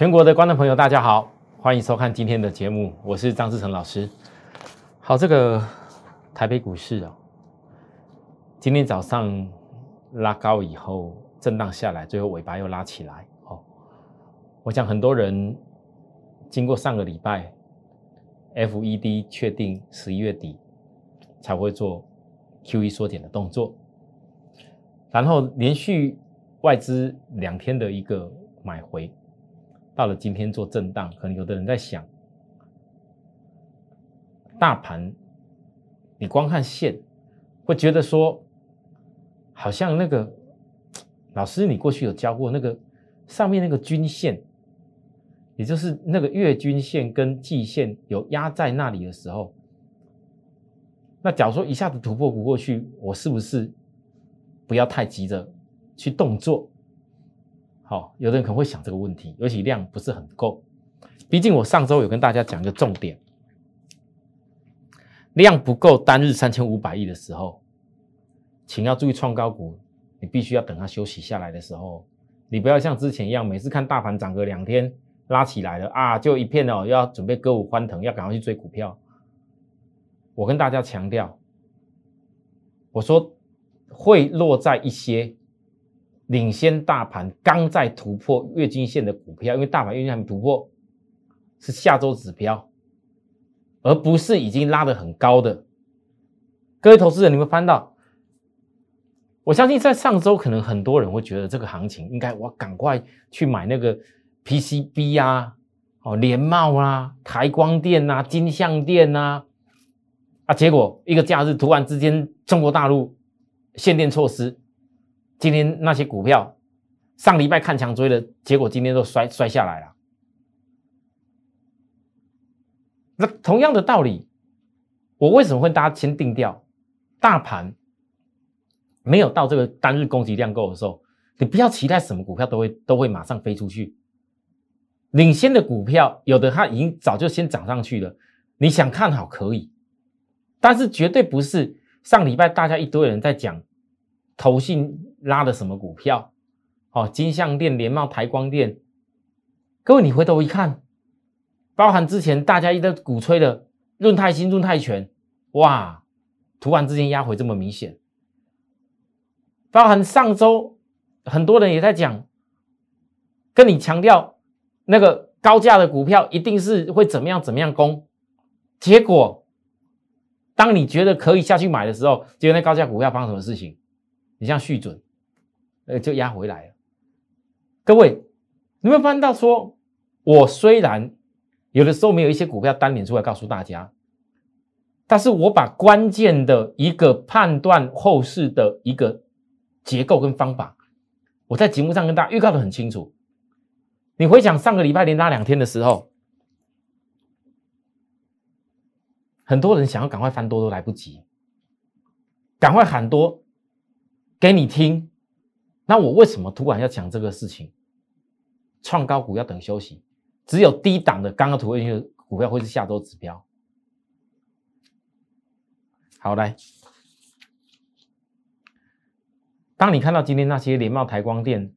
全国的观众朋友，大家好，欢迎收看今天的节目，我是张志成老师。好，这个台北股市啊，今天早上拉高以后震荡下来，最后尾巴又拉起来。哦，我想很多人经过上个礼拜，FED 确定十一月底才会做 QE 缩减的动作，然后连续外资两天的一个买回。到了今天做震荡，可能有的人在想，大盘，你光看线，会觉得说，好像那个老师，你过去有教过那个上面那个均线，也就是那个月均线跟季线有压在那里的时候，那假如说一下子突破不过去，我是不是不要太急着去动作？好，有的人可能会想这个问题，尤其量不是很够。毕竟我上周有跟大家讲一个重点，量不够，单日三千五百亿的时候，请要注意创高股，你必须要等它休息下来的时候，你不要像之前一样，每次看大盘涨个两天拉起来了啊，就一片哦，要准备歌舞欢腾，要赶快去追股票。我跟大家强调，我说会落在一些。领先大盘刚在突破月均线的股票，因为大盘月均线突破是下周指标，而不是已经拉得很高的。各位投资人，你们翻到，我相信在上周可能很多人会觉得这个行情应该我赶快去买那个 PCB 啊，哦联茂啊、台光电啊、金相电啊，啊，结果一个假日突然之间中国大陆限电措施。今天那些股票，上礼拜看强追的结果，今天都摔摔下来了。那同样的道理，我为什么会大家先定调？大盘没有到这个单日供给量够的时候，你不要期待什么股票都会都会马上飞出去。领先的股票，有的它已经早就先涨上去了，你想看好可以，但是绝对不是上礼拜大家一堆人在讲。投信拉的什么股票？哦，金相电、联茂、台光电。各位，你回头一看，包含之前大家一直鼓吹的润泰新、润泰全，哇，突然之间压回这么明显。包含上周很多人也在讲，跟你强调那个高价的股票一定是会怎么样怎么样攻，结果当你觉得可以下去买的时候，结果那高价股票发生什么事情？你像续准，呃，就压回来了。各位，你有没有发现到说，我虽然有的时候没有一些股票单点出来告诉大家，但是我把关键的一个判断后市的一个结构跟方法，我在节目上跟大家预告的很清楚。你回想上个礼拜连拉两天的时候，很多人想要赶快翻多都来不及，赶快喊多。给你听，那我为什么突然要讲这个事情？创高股要等休息，只有低档的刚刚突破的股票会是下周指标。好来，当你看到今天那些联茂、台光电、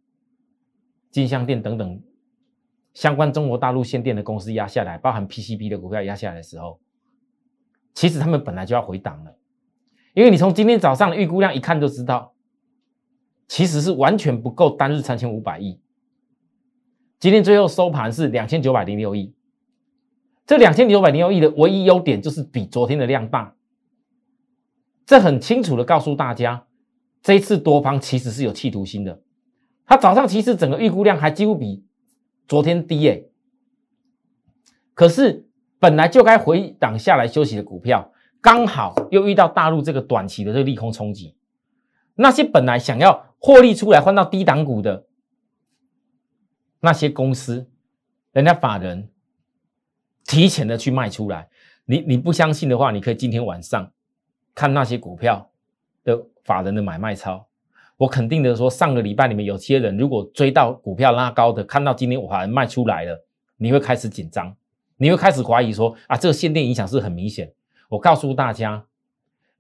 金相电等等相关中国大陆限电的公司压下来，包含 PCB 的股票压下来的时候，其实他们本来就要回档了，因为你从今天早上的预估量一看就知道。其实是完全不够单日三千五百亿，今天最后收盘是两千九百零六亿。这两千九百零六亿的唯一优点就是比昨天的量大，这很清楚的告诉大家，这一次多方其实是有企图心的。他早上其实整个预估量还几乎比昨天低耶，可是本来就该回档下来休息的股票，刚好又遇到大陆这个短期的这个利空冲击。那些本来想要获利出来换到低档股的那些公司，人家法人提前的去卖出来。你你不相信的话，你可以今天晚上看那些股票的法人的买卖超。我肯定的说，上个礼拜里面有些人如果追到股票拉高的，看到今天法人卖出来了，你会开始紧张，你会开始怀疑说啊，这个限电影响是很明显。我告诉大家。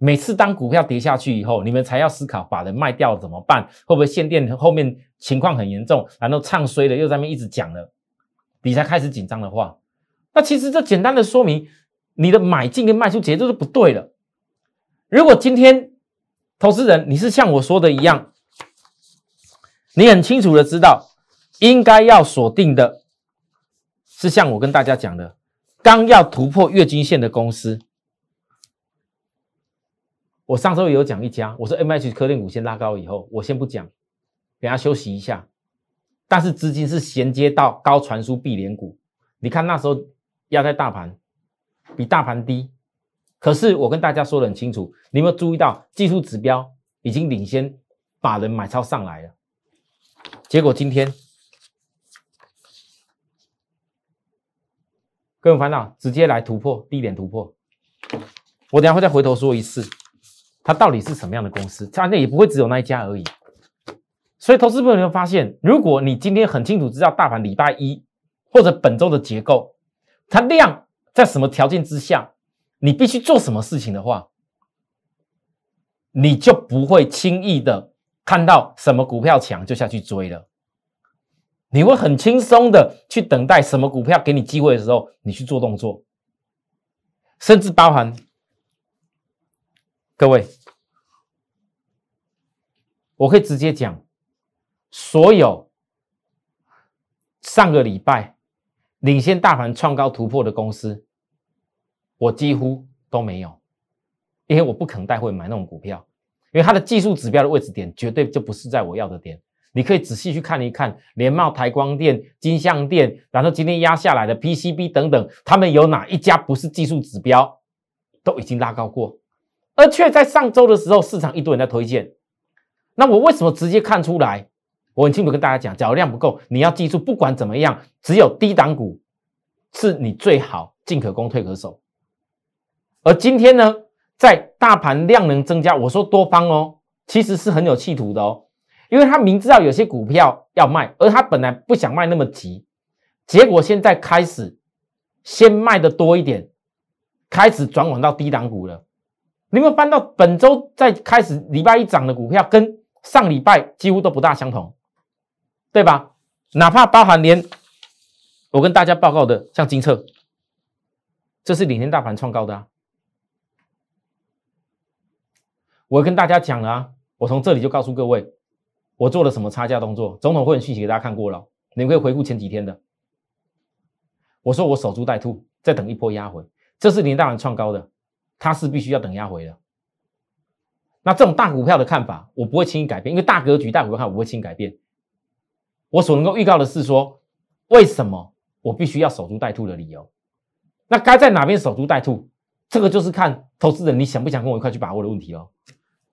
每次当股票跌下去以后，你们才要思考把人卖掉怎么办？会不会限电后面情况很严重？然后唱衰了又在那边一直讲了。你才开始紧张的话，那其实这简单的说明你的买进跟卖出节奏是不对了。如果今天投资人你是像我说的一样，你很清楚的知道应该要锁定的是像我跟大家讲的，刚要突破月均线的公司。我上周有讲一家，我说 M H 科电股先拉高以后，我先不讲，等下休息一下。但是资金是衔接到高传输 B 连股，你看那时候压在大盘，比大盘低。可是我跟大家说的很清楚，你有没有注意到技术指标已经领先把人买超上来了？结果今天各位烦恼直接来突破低点突破，我等下会再回头说一次。它到底是什么样的公司？它那也不会只有那一家而已。所以，投资朋友会发现，如果你今天很清楚知道大盘礼拜一或者本周的结构，它量在什么条件之下，你必须做什么事情的话，你就不会轻易的看到什么股票强就下去追了。你会很轻松的去等待什么股票给你机会的时候，你去做动作，甚至包含。各位，我可以直接讲，所有上个礼拜领先大盘创高突破的公司，我几乎都没有，因为我不可能带会买那种股票，因为它的技术指标的位置点绝对就不是在我要的点。你可以仔细去看一看联茂、台光电、金相电，然后今天压下来的 PCB 等等，他们有哪一家不是技术指标都已经拉高过？而却在上周的时候，市场一堆人在推荐。那我为什么直接看出来？我很清楚跟大家讲，假如量不够，你要记住，不管怎么样，只有低档股是你最好进可攻退可守。而今天呢，在大盘量能增加，我说多方哦，其实是很有企图的哦，因为他明知道有些股票要卖，而他本来不想卖那么急，结果现在开始先卖的多一点，开始转往到低档股了。你有没有翻到本周在开始礼拜一涨的股票，跟上礼拜几乎都不大相同，对吧？哪怕包含连我跟大家报告的，像金策，这是领先大盘创高的啊。我跟大家讲了啊，我从这里就告诉各位，我做了什么差价动作。总统会很讯息给大家看过了，你们可以回顾前几天的。我说我守株待兔，再等一波压回，这是领先大盘创高的。它是必须要等压回的，那这种大股票的看法，我不会轻易改变，因为大格局、大股票看我不会轻易改变。我所能够预告的是说，为什么我必须要守株待兔的理由。那该在哪边守株待兔，这个就是看投资人你想不想跟我一块去把握的问题哦。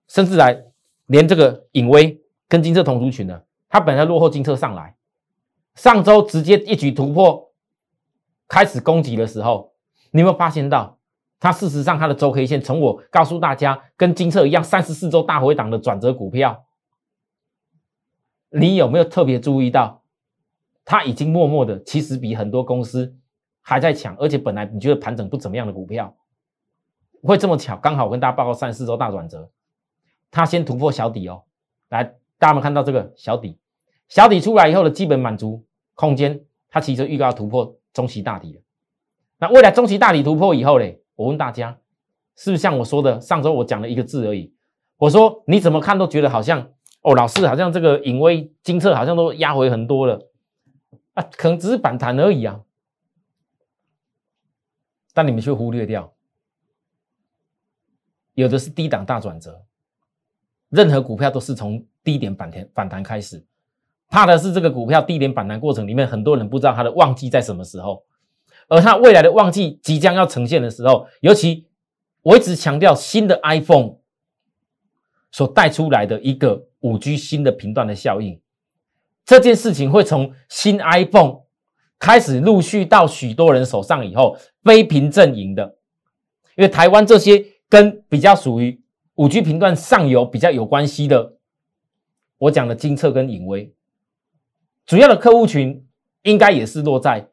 甚至来连这个影威跟金策同族群的，它本来落后金策上来，上周直接一举突破，开始攻击的时候，你有没有发现到？它事实上，它的周 K 线从我告诉大家，跟金策一样，三十四周大回档的转折股票，你有没有特别注意到？它已经默默的，其实比很多公司还在抢，而且本来你觉得盘整不怎么样的股票，会这么巧？刚好跟大家报告三十四周大转折，它先突破小底哦。来，大家们看到这个小底，小底出来以后的基本满足空间，它其实预告突破中期大底了。那未来中期大底突破以后嘞？我问大家，是不是像我说的？上周我讲了一个字而已。我说你怎么看都觉得好像哦，老师好像这个隐微金策好像都压回很多了啊，可能只是反弹而已啊。但你们却忽略掉，有的是低档大转折。任何股票都是从低点反弹反弹开始，怕的是这个股票低点反弹过程里面，很多人不知道它的旺季在什么时候。而它未来的旺季即将要呈现的时候，尤其我一直强调新的 iPhone 所带出来的一个五 G 新的频段的效应，这件事情会从新 iPhone 开始陆续到许多人手上以后，非屏阵营的，因为台湾这些跟比较属于五 G 频段上游比较有关系的，我讲的金策跟影威，主要的客户群应该也是落在。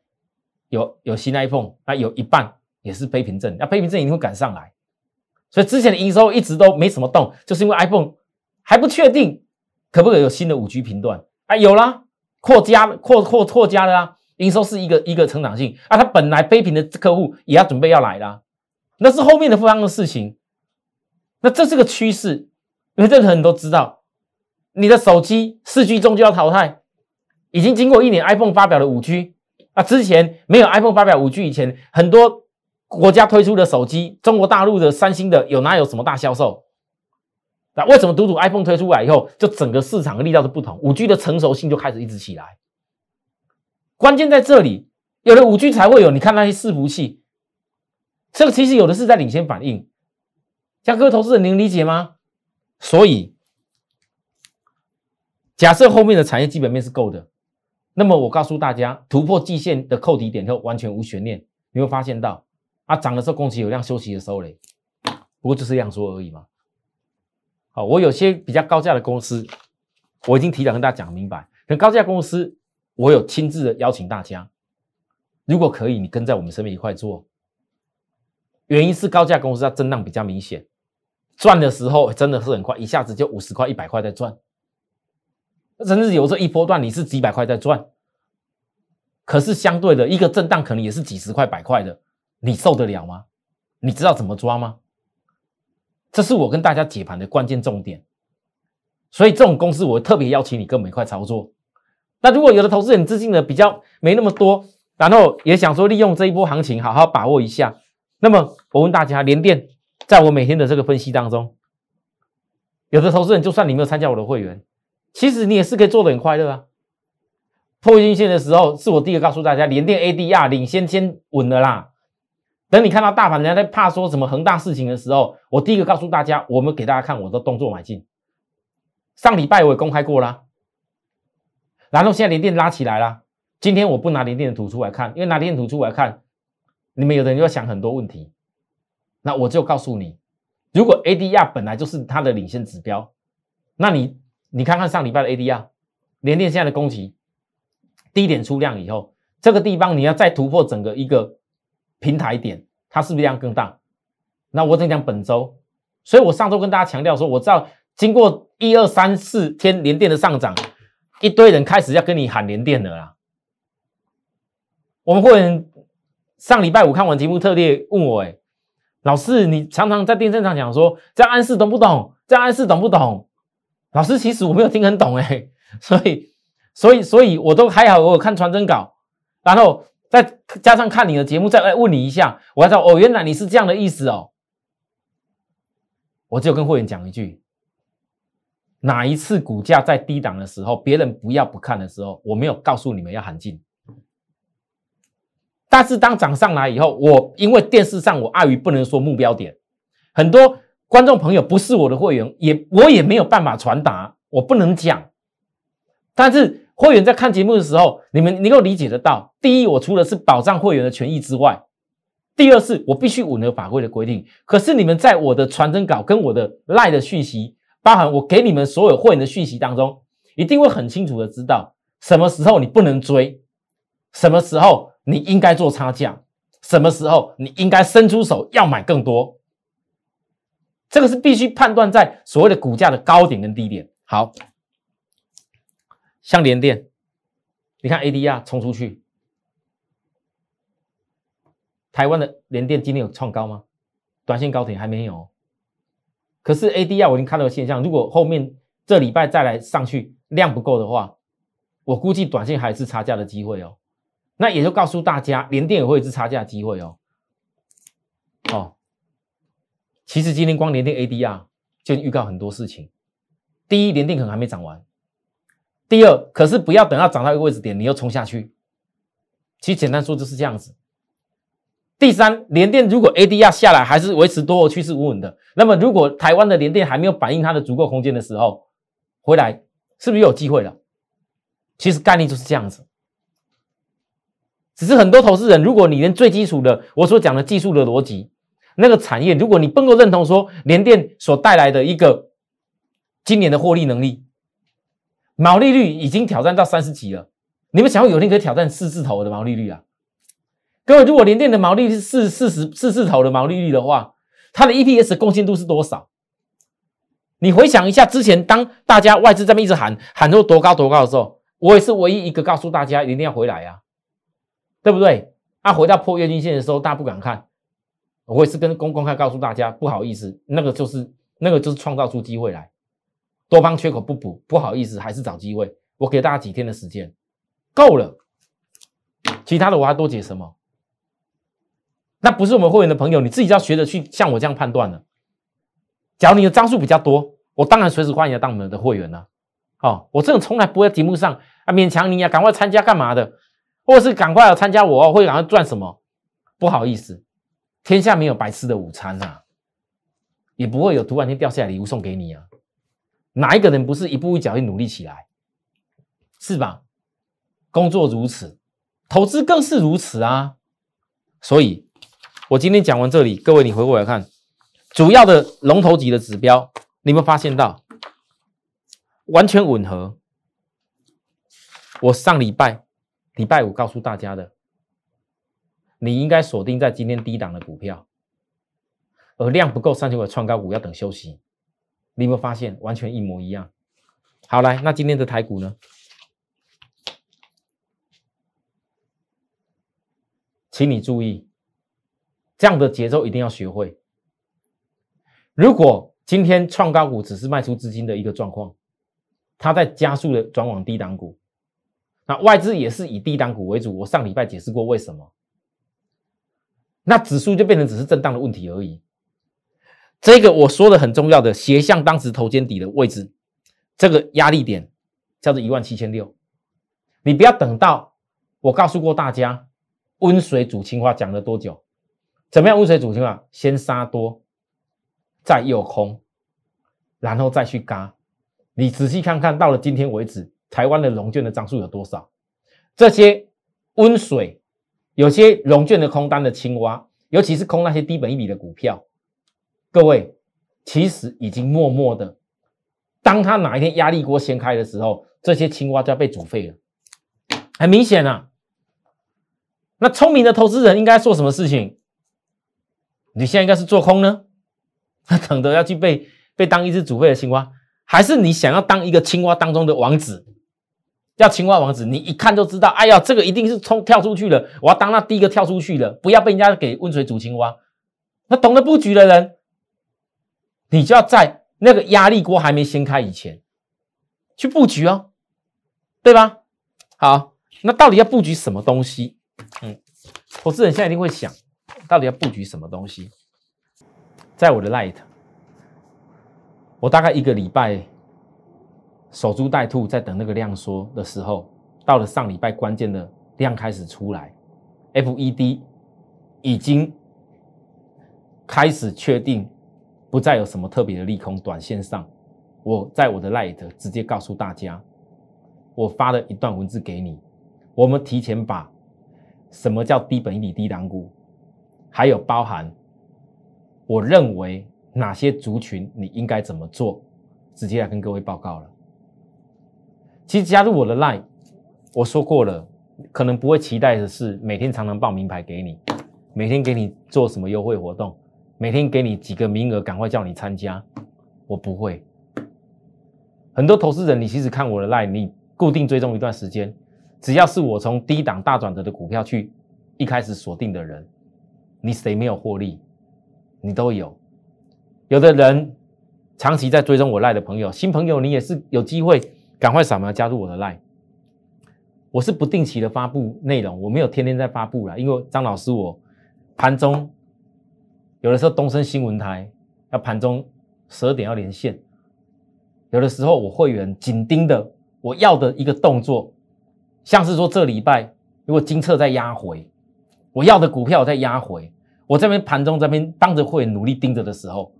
有有新 iPhone，那有一半也是非屏阵，那非屏阵一定会赶上来，所以之前的营收一直都没什么动，就是因为 iPhone 还不确定可不可以有新的五 G 频段。啊，有啦，扩加扩扩扩加了啊，营收是一个一个成长性。啊，它本来非屏的客户也要准备要来啦，那是后面的发生的事情。那这是个趋势，因为任何人都知道，你的手机四 G 终究要淘汰，已经经过一年，iPhone 发表了五 G 啊，之前没有 iPhone 发表五 G 以前，很多国家推出的手机，中国大陆的三星的有哪有什么大销售？那为什么独独 iPhone 推出来以后，就整个市场的力道是不同，五 G 的成熟性就开始一直起来。关键在这里，有了五 G 才会有。你看那些伺服器，这个其实有的是在领先反应。像各位投资人，您理解吗？所以，假设后面的产业基本面是够的，那么我告诉大家，突破季线的扣底点后，完全无悬念。你会发现到，啊，涨的时候供给有量，休息的时候嘞，不过就是这样说而已嘛。好，我有些比较高价的公司，我已经提早跟大家讲明白。可高价公司，我有亲自的邀请大家，如果可以，你跟在我们身边一块做。原因是高价公司它震荡比较明显，赚的时候真的是很快，一下子就五十块、一百块在赚，甚至有时候一波段你是几百块在赚。可是相对的一个震荡可能也是几十块、百块的，你受得了吗？你知道怎么抓吗？这是我跟大家解盘的关键重点。所以这种公司我特别邀请你跟我们一块操作。那如果有的投资人资金呢比较没那么多，然后也想说利用这一波行情好好把握一下。那么我问大家，联电在我每天的这个分析当中，有的投资人就算你没有参加我的会员，其实你也是可以做的很快乐啊。破均线的时候，是我第一个告诉大家，联电 ADR 领先先稳了啦。等你看到大盘人家在怕说什么恒大事情的时候，我第一个告诉大家，我们给大家看我的动作买进。上礼拜我也公开过啦，然后现在联电拉起来了。今天我不拿联电的图出来看，因为拿联电图出来看。你们有的人要想很多问题，那我就告诉你，如果 ADR 本来就是它的领先指标，那你你看看上礼拜的 ADR，联电现在的攻击低点出量以后，这个地方你要再突破整个一个平台点，它是不是量更大？那我在讲本周，所以我上周跟大家强调说，我知道经过一二三四天连电的上涨，一堆人开始要跟你喊连电了啦，我们会员。上礼拜五看完节目，特地问我：“哎，老师，你常常在电视上讲说，这样暗示懂不懂？这样暗示懂不懂？”老师，其实我没有听很懂哎，所以，所以，所以我都还好，我有看传真稿，然后再加上看你的节目，再来问你一下，我才知道哦，原来你是这样的意思哦。我只有跟会员讲一句：哪一次股价在低档的时候，别人不要不看的时候，我没有告诉你们要喊进。但是当涨上来以后，我因为电视上我碍于不能说目标点，很多观众朋友不是我的会员，也我也没有办法传达，我不能讲。但是会员在看节目的时候，你们能够理解得到。第一，我除了是保障会员的权益之外，第二是我必须吻合法规的规定。可是你们在我的传真稿跟我的赖的讯息，包含我给你们所有会员的讯息当中，一定会很清楚的知道什么时候你不能追，什么时候。你应该做差价，什么时候你应该伸出手要买更多？这个是必须判断在所谓的股价的高点跟低点。好，像联电，你看 ADR 冲出去，台湾的联电今天有创高吗？短线高点还没有，可是 ADR 我已经看到现象，如果后面这礼拜再来上去量不够的话，我估计短线还是差价的机会哦。那也就告诉大家，联电也会是差价机会哦。哦，其实今天光连电 ADR 就预告很多事情。第一，连电可能还没涨完；第二，可是不要等到涨到一个位置点，你又冲下去。其实简单说就是这样子。第三，连电如果 ADR 下来还是维持多头趋势稳稳的，那么如果台湾的联电还没有反映它的足够空间的时候，回来是不是又有机会了？其实概念就是这样子。只是很多投资人，如果你连最基础的我所讲的技术的逻辑，那个产业，如果你不能够认同说联电所带来的一个今年的获利能力，毛利率已经挑战到三十几了，你们想要有一天可以挑战四字头的毛利率啊？各位，如果联电的毛利率是四四十四字头的毛利率的话，它的 EPS 贡献度是多少？你回想一下，之前当大家外资这么一直喊喊说多高多高的时候，我也是唯一一个告诉大家一定要回来啊。对不对？啊，回到破月均线的时候，大家不敢看，我也是跟公公开告诉大家，不好意思，那个就是那个就是创造出机会来，多方缺口不补，不好意思，还是找机会。我给大家几天的时间，够了，其他的我还多解什么？那不是我们会员的朋友，你自己要学着去像我这样判断了。假如你的张数比较多，我当然随时欢迎当我们的会员了。哦，我这种从来不会在题目上啊勉强你啊，赶快参加干嘛的？或者是赶快要参加我，会赶快赚什么？不好意思，天下没有白吃的午餐啊，也不会有突然间掉下来礼物送给你啊。哪一个人不是一步一脚印努力起来？是吧？工作如此，投资更是如此啊。所以，我今天讲完这里，各位你回过来看，主要的龙头级的指标，你有没有发现到？完全吻合。我上礼拜礼拜五告诉大家的，你应该锁定在今天低档的股票，而量不够三千块创高股要等休息。你有没有发现完全一模一样？好，来，那今天的台股呢？请你注意，这样的节奏一定要学会。如果今天创高股只是卖出资金的一个状况，它在加速的转往低档股，那外资也是以低档股为主。我上礼拜解释过为什么，那指数就变成只是震荡的问题而已。这个我说的很重要的斜向当时头肩底的位置，这个压力点叫做一万七千六。你不要等到我告诉过大家温水煮青蛙讲了多久？怎么样温水煮青蛙？先杀多，再诱空，然后再去嘎。你仔细看看，到了今天为止，台湾的融券的张数有多少？这些温水，有些融券的空单的青蛙，尤其是空那些低本一笔的股票，各位其实已经默默的，当他哪一天压力锅掀开的时候，这些青蛙就要被煮沸了。很明显啊，那聪明的投资人应该做什么事情？你现在应该是做空呢？他等着要去被被当一只煮沸的青蛙。还是你想要当一个青蛙当中的王子，叫青蛙王子，你一看就知道，哎呀，这个一定是冲跳出去了，我要当那第一个跳出去的，不要被人家给温水煮青蛙。那懂得布局的人，你就要在那个压力锅还没掀开以前去布局哦，对吧？好，那到底要布局什么东西？嗯，投资人现在一定会想，到底要布局什么东西？在我的 light。我大概一个礼拜守株待兔，在等那个量缩的时候，到了上礼拜关键的量开始出来，FED 已经开始确定不再有什么特别的利空，短线上，我在我的 Light 直接告诉大家，我发了一段文字给你，我们提前把什么叫低本一低档股，还有包含我认为。哪些族群你应该怎么做？直接来跟各位报告了。其实加入我的 Line，我说过了，可能不会期待的是每天常常报名牌给你，每天给你做什么优惠活动，每天给你几个名额，赶快叫你参加。我不会。很多投资人，你其实看我的 Line，你固定追踪一段时间，只要是我从低档大转折的股票去一开始锁定的人，你谁没有获利？你都有。有的人长期在追踪我赖的朋友，新朋友你也是有机会，赶快扫描加入我的 lie，。我是不定期的发布内容，我没有天天在发布了，因为张老师我盘中有的时候东升新闻台要盘中十二点要连线，有的时候我会员紧盯的我要的一个动作，像是说这礼拜如果金策在压回，我要的股票在压回，我这边盘中这边当着会员努力盯着的时候。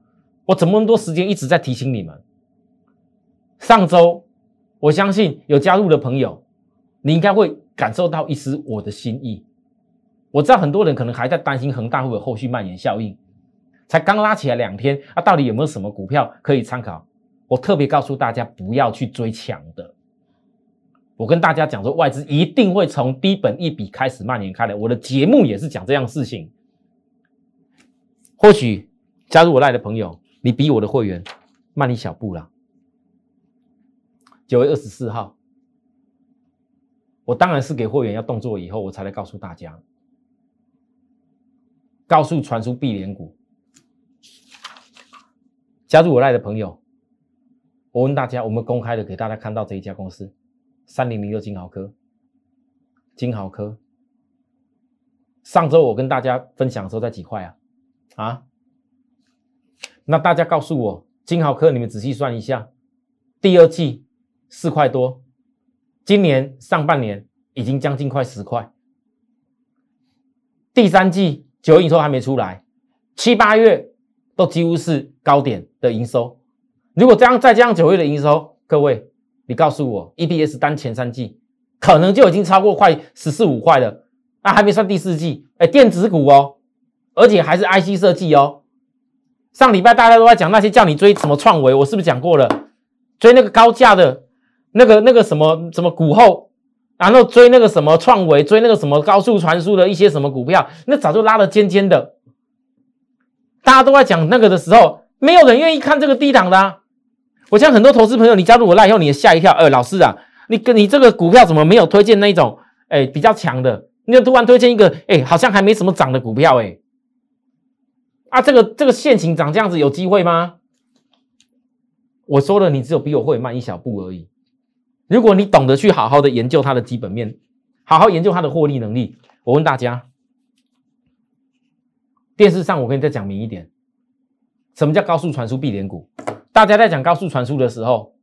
我怎么那么多时间一直在提醒你们？上周，我相信有加入的朋友，你应该会感受到一丝我的心意。我知道很多人可能还在担心恒大会有后续蔓延效应，才刚拉起来两天啊，到底有没有什么股票可以参考？我特别告诉大家，不要去追强的。我跟大家讲说，外资一定会从低本一笔开始蔓延开来。我的节目也是讲这样事情。或许加入我赖的朋友。你比我的会员慢一小步了。九月二十四号，我当然是给会员要动作以后，我才来告诉大家，告诉传输必连股，加入我赖的朋友，我问大家，我们公开的给大家看到这一家公司，三零零六金豪科，金豪科，上周我跟大家分享的时候在几块啊？啊？那大家告诉我，金豪科，你们仔细算一下，第二季四块多。今年上半年已经将近快十块，第三季九月营收还没出来，七八月都几乎是高点的营收。如果这样再加上九月的营收，各位，你告诉我，EPS 单前三季可能就已经超过快十四五块了，那还没算第四季。哎，电子股哦，而且还是 IC 设计哦。上礼拜大家都在讲那些叫你追什么创维，我是不是讲过了？追那个高价的。那个那个什么什么股后，然后追那个什么创维，追那个什么高速传输的一些什么股票，那早就拉得尖尖的。大家都在讲那个的时候，没有人愿意看这个低档的。我像很多投资朋友，你加入我那以后，你也吓一跳。呃，老师啊，你跟你这个股票怎么没有推荐那种哎比较强的？你就突然推荐一个哎好像还没什么涨的股票哎。啊，这个这个现行涨这样子有机会吗？我说了，你只有比我会慢一小步而已。如果你懂得去好好的研究它的基本面，好好研究它的获利能力，我问大家，电视上我跟你再讲明一点，什么叫高速传输必连股？大家在讲高速传输的时候，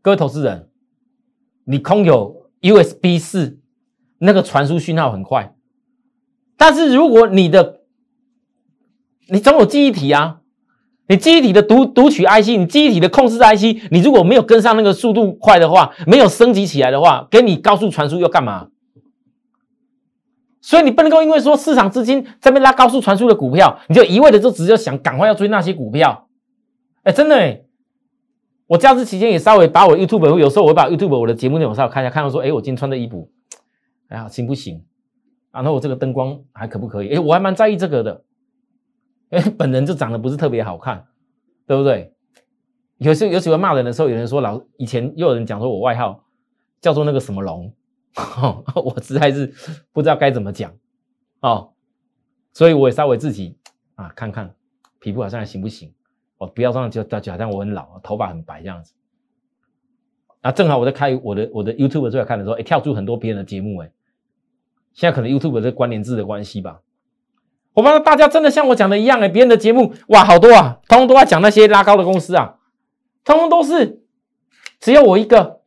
各位投资人，你空有 USB 四，那个传输讯号很快，但是如果你的你总有记忆体啊。你机体的读读取 IC，你机体的控制 IC，你如果没有跟上那个速度快的话，没有升级起来的话，给你高速传输要干嘛？所以你不能够因为说市场资金在边拉高速传输的股票，你就一味的就只有想赶快要追那些股票。哎，真的哎，我假日期间也稍微把我 YouTube 有时候我会把 YouTube 我的节目内容稍微看一下，看到说，哎，我今天穿的衣服，哎呀，行不行？然后我这个灯光还可不可以？哎，我还蛮在意这个的。因为本人就长得不是特别好看，对不对？有时有喜欢骂人的时候，有人说老以前又有人讲说我外号叫做那个什么龙，我实在是不知道该怎么讲哦，所以我也稍微自己啊看看皮肤好像还行不行，哦不要这样就就好像我很老，头发很白这样子。啊，正好我在开我的我的 YouTube 出来看的时候，哎跳出很多别人的节目哎，现在可能 YouTube 这关联字的关系吧。我发现大家真的像我讲的一样哎，别人的节目哇好多啊，通通都在讲那些拉高的公司啊，通通都是只有我一个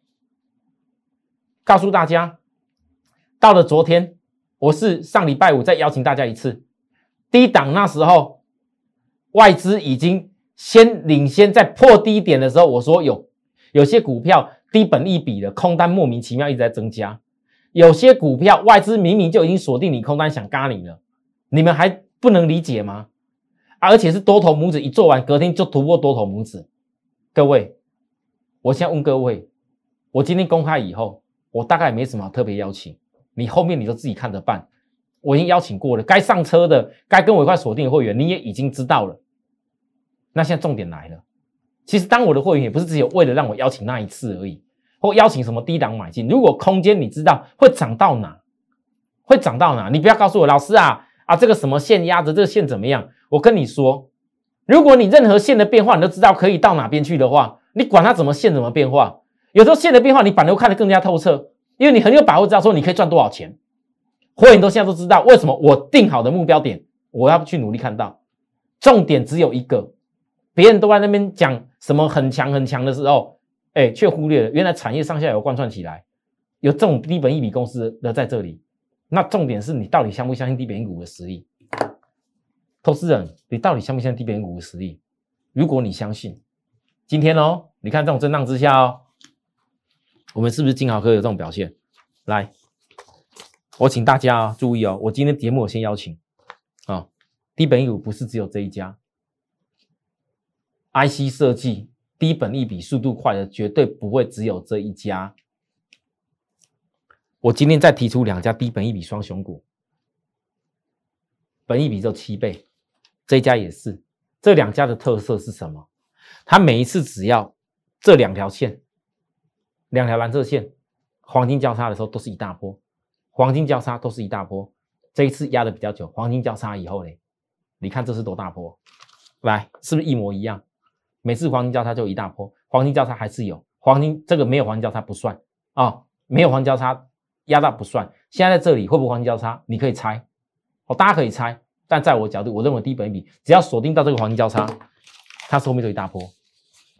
告诉大家，到了昨天，我是上礼拜五再邀请大家一次，低档那时候外资已经先领先在破低点的时候，我说有有些股票低本一比的空单莫名其妙一直在增加，有些股票外资明明就已经锁定你空单想嘎你了。你们还不能理解吗？而且是多头拇指一做完，隔天就突破多头拇指。各位，我现在问各位，我今天公开以后，我大概没什么特别邀请，你后面你就自己看着办。我已经邀请过了，该上车的，该跟我一块锁定的会员，你也已经知道了。那现在重点来了，其实当我的会员也不是只有为了让我邀请那一次而已，或邀请什么低档买进。如果空间你知道会涨到哪，会涨到哪，你不要告诉我，老师啊。啊，这个什么线压着这个线怎么样？我跟你说，如果你任何线的变化你都知道可以到哪边去的话，你管它怎么线怎么变化，有时候线的变化你反而看得更加透彻，因为你很有把握知道说你可以赚多少钱。会员都现在都知道为什么我定好的目标点，我要去努力看到。重点只有一个，别人都在那边讲什么很强很强的时候，哎，却忽略了原来产业上下游贯穿起来，有这种低本一笔公司的在这里。那重点是你到底相不相信低边股的实力？投资人，你到底相不相信低边股的实力？如果你相信，今天哦，你看这种震荡之下哦，我们是不是金豪科有这种表现？来，我请大家注意哦，我今天节目我先邀请啊，低本一股不是只有这一家，IC 设计低本一笔速度快的绝对不会只有这一家。我今天再提出两家低本一比双雄股，本一比就七倍，这家也是。这两家的特色是什么？它每一次只要这两条线，两条蓝色线黄金交叉的时候都是一大波，黄金交叉都是一大波。这一次压的比较久，黄金交叉以后呢，你看这是多大波？来，是不是一模一样？每次黄金交叉就一大波，黄金交叉还是有黄金，这个没有黄金交叉不算啊，没有黄金交叉压到不算。现在在这里会不会黄金交叉？你可以猜，哦，大家可以猜。但在我角度，我认为低本比只要锁定到这个黄金交叉，它是后面就一大波。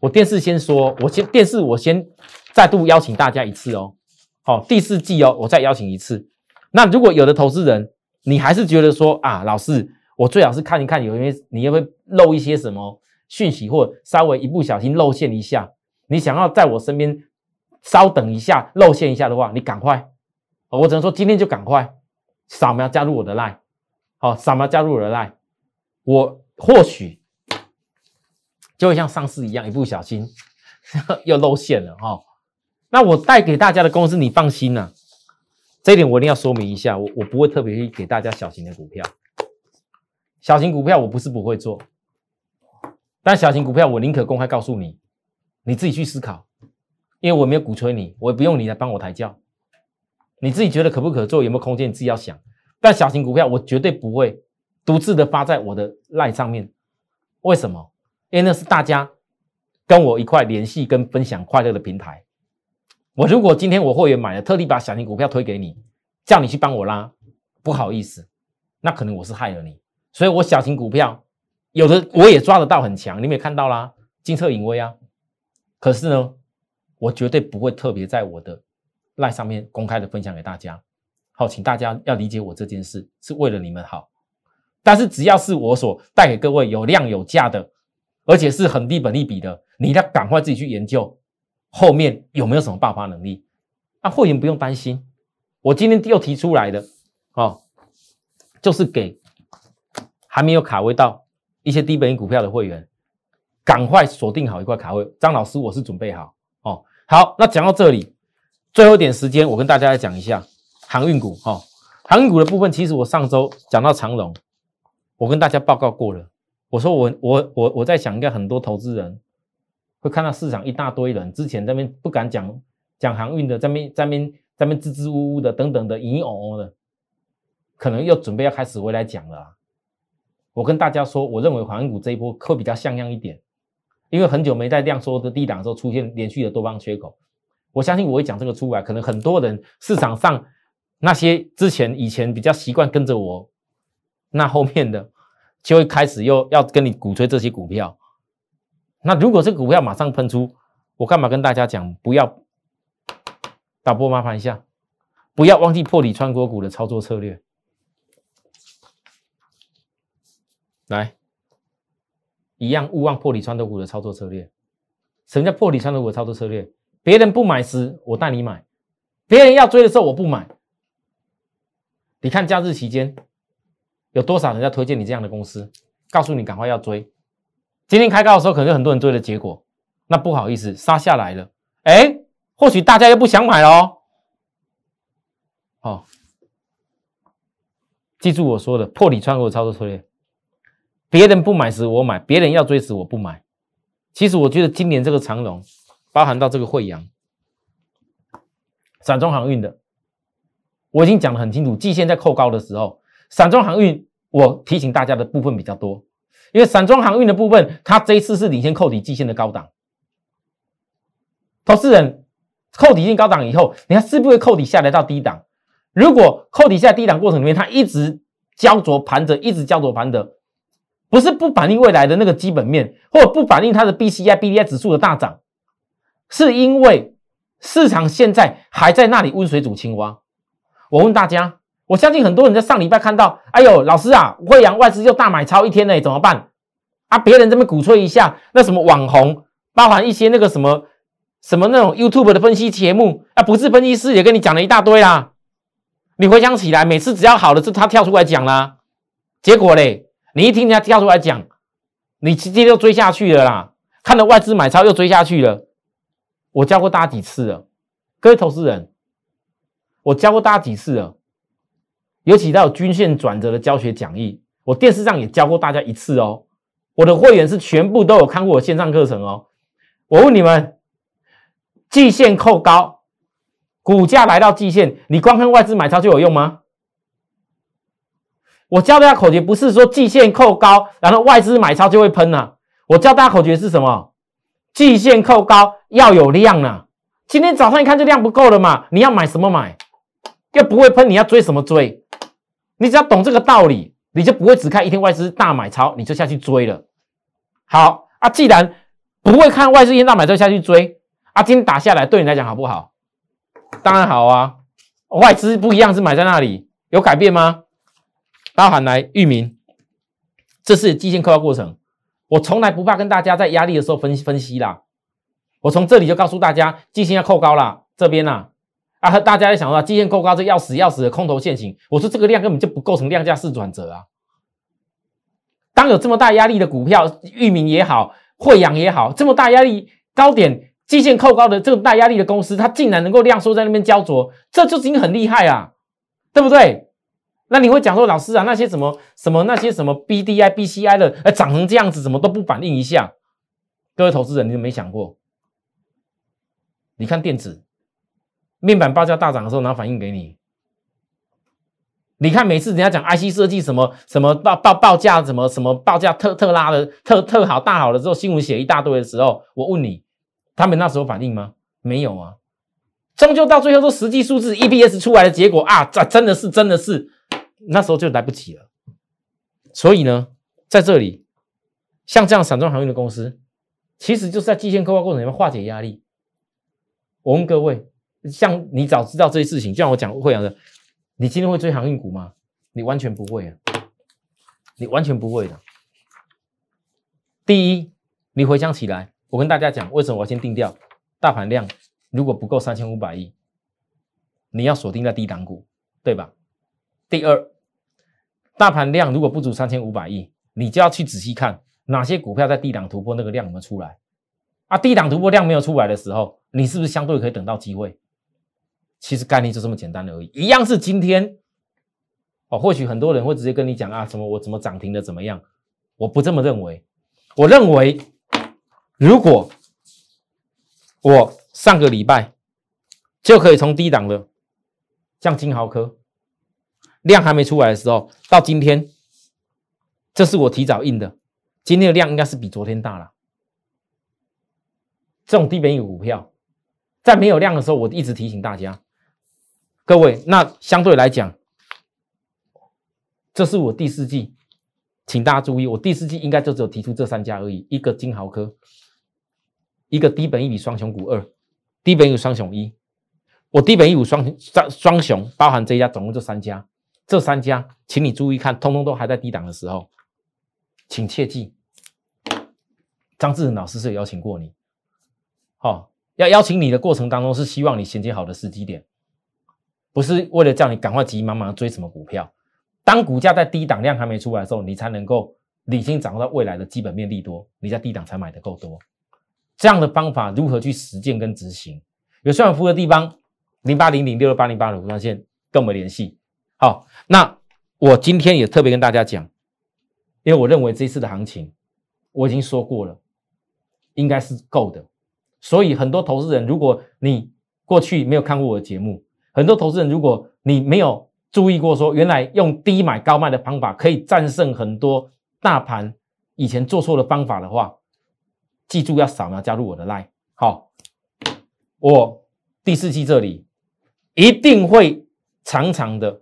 我电视先说，我先电视我先再度邀请大家一次哦，好，第四季哦，我再邀请一次。那如果有的投资人，你还是觉得说啊，老师，我最好是看一看，有因为你会漏一些什么讯息，或稍微一不小心露馅一下，你想要在我身边稍等一下露馅一下的话，你赶快，我只能说今天就赶快扫描加入我的 line。好，扫描加入我的 line，，我或许就会像上次一样，一不小心 又露馅了哈。那我带给大家的公司，你放心呐，这一点我一定要说明一下，我我不会特别去给大家小型的股票，小型股票我不是不会做，但小型股票我宁可公开告诉你，你自己去思考，因为我没有鼓吹你，我也不用你来帮我抬轿，你自己觉得可不可做，有没有空间，你自己要想。但小型股票我绝对不会独自的发在我的赖上面，为什么？因为那是大家跟我一块联系跟分享快乐的平台。我如果今天我会员买了，特地把小型股票推给你，叫你去帮我拉，不好意思，那可能我是害了你。所以我小型股票有的我也抓得到很强，你们也看到啦，金策隐微啊。可是呢，我绝对不会特别在我的赖上面公开的分享给大家。好，请大家要理解我这件事是为了你们好，但是只要是我所带给各位有量有价的，而且是很低本利比的，你要赶快自己去研究后面有没有什么爆发能力。那会员不用担心，我今天又提出来的哦，就是给还没有卡位到一些低本利股票的会员，赶快锁定好一块卡位。张老师，我是准备好哦。好，那讲到这里，最后一点时间，我跟大家来讲一下。航运股哈，航运股的部分，其实我上周讲到长龙，我跟大家报告过了。我说我我我我在想，应该很多投资人会看到市场一大堆人，之前在边不敢讲讲航运的，在边在边在边支支吾吾的等等的，隐隐哦哦的，可能又准备要开始回来讲了。我跟大家说，我认为航运股这一波会比较像样一点，因为很久没在量缩的低档的时候出现连续的多方缺口，我相信我会讲这个出来，可能很多人市场上。那些之前以前比较习惯跟着我，那后面的就会开始又要跟你鼓吹这些股票。那如果这个股票马上喷出，我干嘛跟大家讲？不要导播麻烦一下，不要忘记破底穿国股的操作策略。来，一样勿忘破底穿头股的操作策略。什么叫破底穿头股的操作策略？别人不买时，我带你买；别人要追的时候，我不买。你看假日期间有多少人在推荐你这样的公司？告诉你赶快要追。今天开高的时候，可能很多人追的结果，那不好意思杀下来了。哎，或许大家又不想买了哦。好，记住我说的破底穿过的操作策略。别人不买时我买，别人要追时我不买。其实我觉得今年这个长龙，包含到这个惠阳、散装航运的。我已经讲得很清楚，季线在扣高的时候，散装航运我提醒大家的部分比较多，因为散装航运的部分，它这一次是领先扣底季线的高档。投资人扣底线高档以后，你看是不是扣底下来到低档？如果扣底下低档过程里面，它一直焦灼盘着，一直焦灼盘着，不是不反映未来的那个基本面，或者不反映它的 B C I B D I 指数的大涨，是因为市场现在还在那里温水煮青蛙。我问大家，我相信很多人在上礼拜看到，哎呦，老师啊，惠阳外资又大买超一天呢，怎么办？啊，别人这边鼓吹一下，那什么网红，包含一些那个什么什么那种 YouTube 的分析节目，啊，不是分析师也跟你讲了一大堆啦。你回想起来，每次只要好的是他跳出来讲啦，结果嘞，你一听人家跳出来讲，你直接就追下去了啦。看了外资买超又追下去了。我教过大家几次了，各位投资人。我教过大家几次了，尤其到均线转折的教学讲义，我电视上也教过大家一次哦。我的会员是全部都有看过我线上课程哦。我问你们，季线扣高，股价来到季线，你光看外资买超就有用吗？我教大家口诀不是说季线扣高，然后外资买超就会喷呐。我教大家口诀是什么？季线扣高要有量呐。今天早上一看这量不够了嘛，你要买什么买？又不会喷，你要追什么追？你只要懂这个道理，你就不会只看一天外资大买超，你就下去追了。好啊，既然不会看外资一天大买超下去追，啊，今天打下来对你来讲好不好？当然好啊。外资不一样是买在那里，有改变吗？包含来域名，这是季线扣高过程。我从来不怕跟大家在压力的时候分分析啦。我从这里就告诉大家，基线要扣高了。这边呐，啊，大家在想到基线扣高，这要死要死的空头陷阱。我说这个量根本就不构成量价式转折啊。当有这么大压力的股票，域名也好，惠阳也好，这么大压力高点基线扣高的这种大压力的公司，它竟然能够量缩在那边焦灼，这就已经很厉害啊，对不对？那你会讲说，老师啊，那些什么什么那些什么 B D I B C I 的，哎，涨成这样子，怎么都不反应一下？各位投资人，你有没想过？你看电子面板报价大涨的时候，哪反应给你？你看每次人家讲 I C 设计什么什么报报报价，什么什么报价特特拉的特特好大好的之后，新闻写一大堆的时候，我问你，他们那时候反应吗？没有啊，终究到最后，说实际数字 E P S 出来的结果啊，这真的是真的是。那时候就来不及了，所以呢，在这里，像这样散装航运的公司，其实就是在季线刻画过程里面化解压力。我问各位，像你早知道这些事情，就像我讲会阳的，你今天会追航运股吗？你完全不会啊，你完全不会的。第一，你回想起来，我跟大家讲，为什么我要先定掉大盘量如果不够三千五百亿，你要锁定在低档股，对吧？第二。大盘量如果不足三千五百亿，你就要去仔细看哪些股票在低档突破那个量有没有出来啊？低档突破量没有出来的时候，你是不是相对可以等到机会？其实概念就这么简单而已，一样是今天哦。或许很多人会直接跟你讲啊，什么我怎么涨停的怎么样？我不这么认为，我认为如果我上个礼拜就可以从低档的像金豪科。量还没出来的时候，到今天，这是我提早印的。今天的量应该是比昨天大了。这种低本益股票，在没有量的时候，我一直提醒大家，各位，那相对来讲，这是我第四季，请大家注意，我第四季应该就只有提出这三家而已：一个金豪科，一个低本益比双雄股二，低本益双雄一。我低本益股双双双雄包含这一家，总共就三家。这三家，请你注意看，通通都还在低档的时候，请切记，张志恒老师是有邀请过你，好，要邀请你的过程当中是希望你衔接好的时机点，不是为了叫你赶快急急忙忙追什么股票。当股价在低档量还没出来的时候，你才能够理性掌握到未来的基本面利多，你在低档才买的够多。这样的方法如何去实践跟执行？有需要服务的地方，零八零零六六八零八的五专线跟我们联系。好，那我今天也特别跟大家讲，因为我认为这次的行情我已经说过了，应该是够的。所以很多投资人，如果你过去没有看过我的节目，很多投资人，如果你没有注意过，说原来用低买高卖的方法可以战胜很多大盘以前做错的方法的话，记住要扫描加入我的 line。好，我第四季这里一定会长长的。